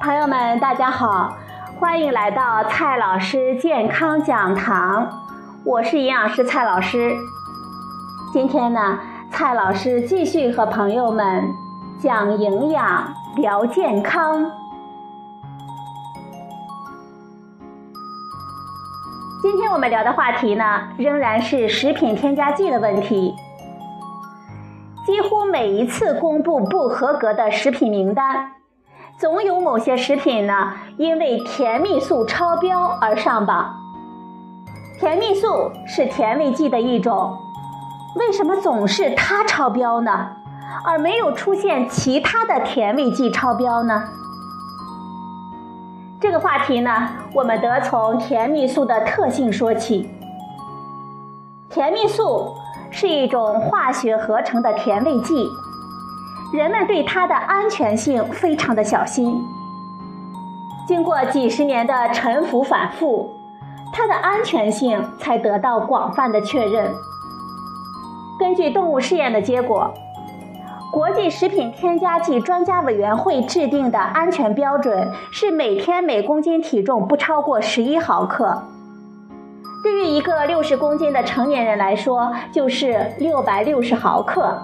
朋友们大家好，欢迎来到蔡老师健康讲堂，我是营养师蔡老师。今天呢，蔡老师继续和朋友们讲营养、聊健康。今天我们聊的话题呢，仍然是食品添加剂的问题。几乎每一次公布不合格的食品名单，总有某些食品呢，因为甜蜜素超标而上榜。甜蜜素是甜味剂的一种，为什么总是它超标呢？而没有出现其他的甜味剂超标呢？这个话题呢，我们得从甜蜜素的特性说起。甜蜜素是一种化学合成的甜味剂，人们对它的安全性非常的小心。经过几十年的沉浮反复，它的安全性才得到广泛的确认。根据动物试验的结果。国际食品添加剂专家委员会制定的安全标准是每天每公斤体重不超过十一毫克。对于一个六十公斤的成年人来说，就是六百六十毫克。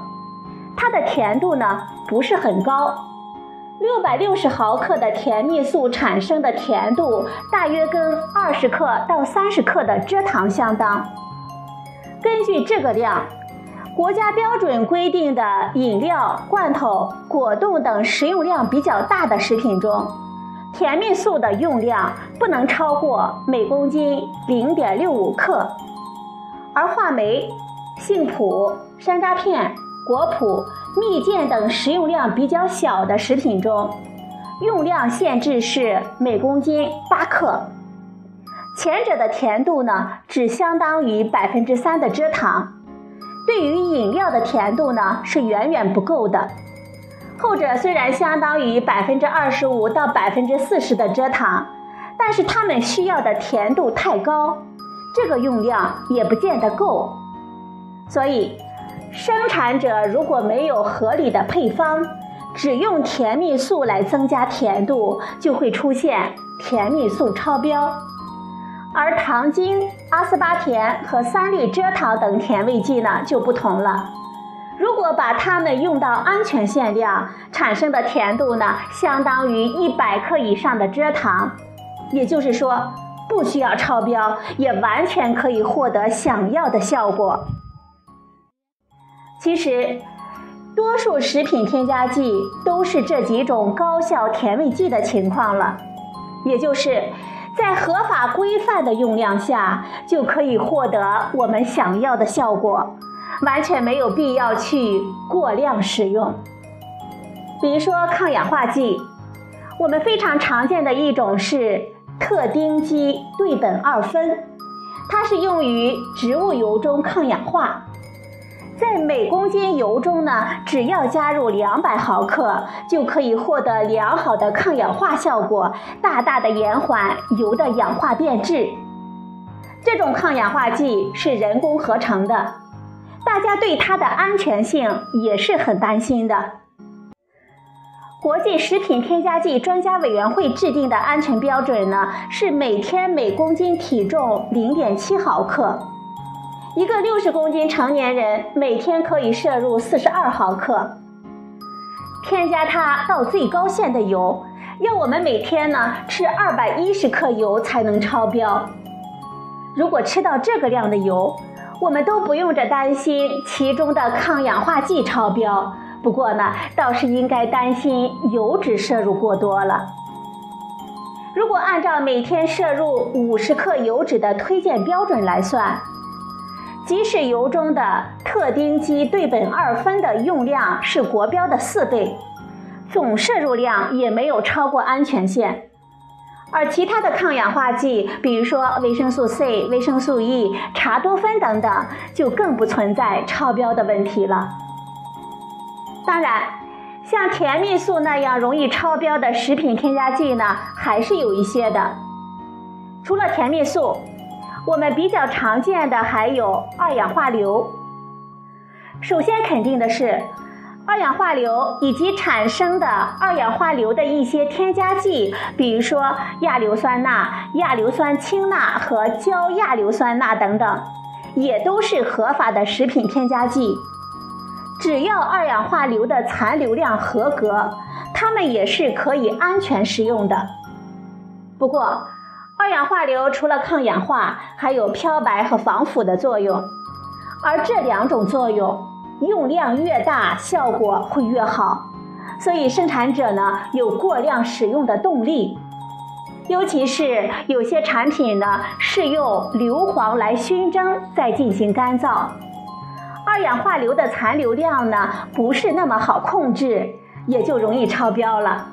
它的甜度呢不是很高，六百六十毫克的甜蜜素产生的甜度大约跟二十克到三十克的蔗糖相当。根据这个量。国家标准规定的饮料、罐头、果冻等食用量比较大的食品中，甜蜜素的用量不能超过每公斤零点六五克；而话梅、杏脯、山楂片、果脯、蜜饯等食用量比较小的食品中，用量限制是每公斤八克。前者的甜度呢，只相当于百分之三的蔗糖。对于饮料的甜度呢是远远不够的，后者虽然相当于百分之二十五到百分之四十的蔗糖，但是它们需要的甜度太高，这个用量也不见得够。所以，生产者如果没有合理的配方，只用甜蜜素来增加甜度，就会出现甜蜜素超标。而糖精、阿斯巴甜和三氯蔗糖等甜味剂呢就不同了。如果把它们用到安全限量，产生的甜度呢相当于一百克以上的蔗糖，也就是说不需要超标，也完全可以获得想要的效果。其实，多数食品添加剂都是这几种高效甜味剂的情况了，也就是。在合法规范的用量下，就可以获得我们想要的效果，完全没有必要去过量使用。比如说抗氧化剂，我们非常常见的一种是特丁基对苯二酚，它是用于植物油中抗氧化。在每公斤油中呢，只要加入两百毫克，就可以获得良好的抗氧化效果，大大的延缓油的氧化变质。这种抗氧化剂是人工合成的，大家对它的安全性也是很担心的。国际食品添加剂专家委员会制定的安全标准呢，是每天每公斤体重零点七毫克。一个六十公斤成年人每天可以摄入四十二毫克，添加它到最高限的油，要我们每天呢吃二百一十克油才能超标。如果吃到这个量的油，我们都不用着担心其中的抗氧化剂超标。不过呢，倒是应该担心油脂摄入过多了。如果按照每天摄入五十克油脂的推荐标准来算。即使油中的特丁基对苯二酚的用量是国标的四倍，总摄入量也没有超过安全线。而其他的抗氧化剂，比如说维生素 C、维生素 E、茶多酚等等，就更不存在超标的问题了。当然，像甜蜜素那样容易超标的食品添加剂呢，还是有一些的。除了甜蜜素。我们比较常见的还有二氧化硫。首先肯定的是，二氧化硫以及产生的二氧化硫的一些添加剂，比如说亚硫酸钠、亚硫酸氢钠和焦亚硫酸钠等等，也都是合法的食品添加剂。只要二氧化硫的残留量合格，它们也是可以安全食用的。不过，二氧化硫除了抗氧化，还有漂白和防腐的作用，而这两种作用。用量越大，效果会越好，所以生产者呢有过量使用的动力。尤其是有些产品呢是用硫磺来熏蒸，再进行干燥，二氧化硫的残留量呢不是那么好控制，也就容易超标了。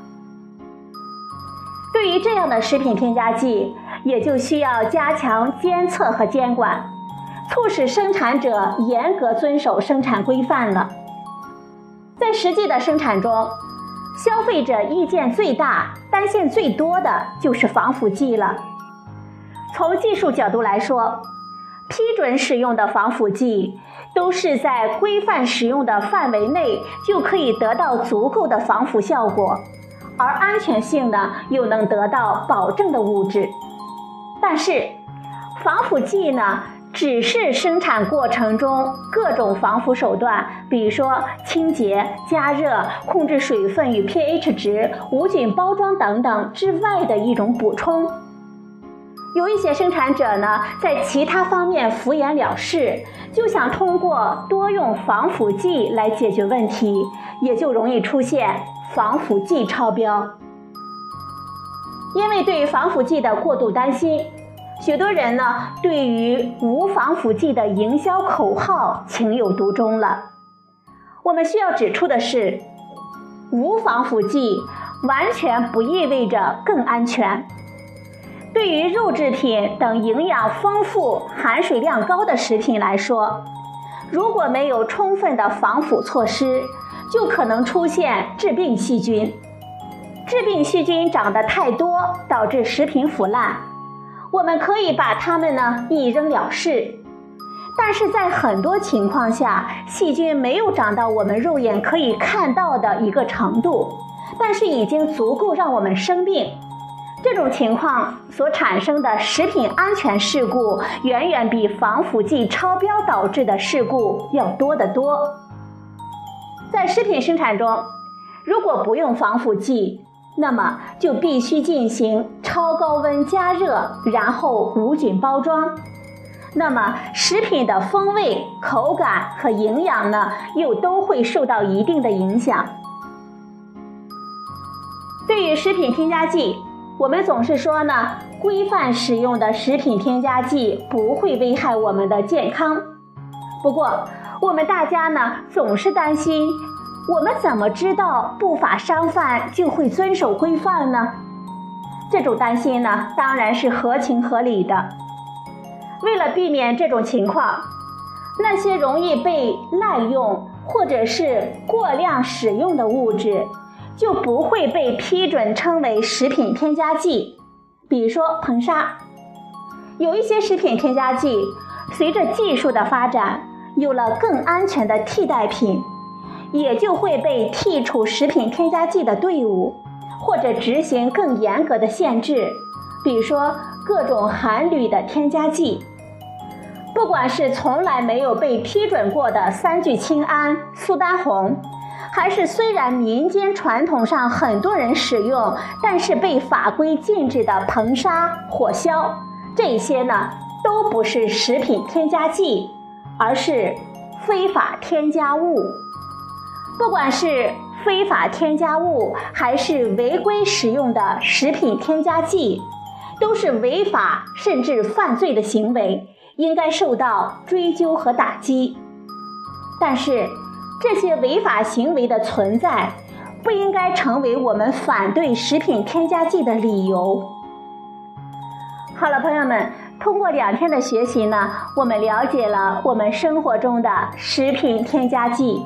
对于这样的食品添加剂，也就需要加强监测和监管。促使生产者严格遵守生产规范了。在实际的生产中，消费者意见最大、担心最多的就是防腐剂了。从技术角度来说，批准使用的防腐剂都是在规范使用的范围内就可以得到足够的防腐效果，而安全性呢又能得到保证的物质。但是，防腐剂呢？只是生产过程中各种防腐手段，比如说清洁、加热、控制水分与 pH 值、无菌包装等等之外的一种补充。有一些生产者呢，在其他方面敷衍了事，就想通过多用防腐剂来解决问题，也就容易出现防腐剂超标。因为对防腐剂的过度担心。许多人呢，对于无防腐剂的营销口号情有独钟了。我们需要指出的是，无防腐剂完全不意味着更安全。对于肉制品等营养丰富、含水量高的食品来说，如果没有充分的防腐措施，就可能出现致病细菌。致病细菌长得太多，导致食品腐烂。我们可以把它们呢一扔了事，但是在很多情况下，细菌没有长到我们肉眼可以看到的一个程度，但是已经足够让我们生病。这种情况所产生的食品安全事故，远远比防腐剂超标导致的事故要多得多。在食品生产中，如果不用防腐剂，那么就必须进行超高温加热，然后无菌包装。那么食品的风味、口感和营养呢，又都会受到一定的影响。对于食品添加剂，我们总是说呢，规范使用的食品添加剂不会危害我们的健康。不过，我们大家呢，总是担心。我们怎么知道不法商贩就会遵守规范呢？这种担心呢，当然是合情合理的。为了避免这种情况，那些容易被滥用或者是过量使用的物质，就不会被批准称为食品添加剂。比如说硼砂，有一些食品添加剂，随着技术的发展，有了更安全的替代品。也就会被剔除食品添加剂的队伍，或者执行更严格的限制，比如说各种含铝的添加剂。不管是从来没有被批准过的三聚氰胺、苏丹红，还是虽然民间传统上很多人使用，但是被法规禁止的硼砂、火硝，这些呢都不是食品添加剂，而是非法添加物。不管是非法添加物还是违规使用的食品添加剂，都是违法甚至犯罪的行为，应该受到追究和打击。但是，这些违法行为的存在，不应该成为我们反对食品添加剂的理由。好了，朋友们，通过两天的学习呢，我们了解了我们生活中的食品添加剂。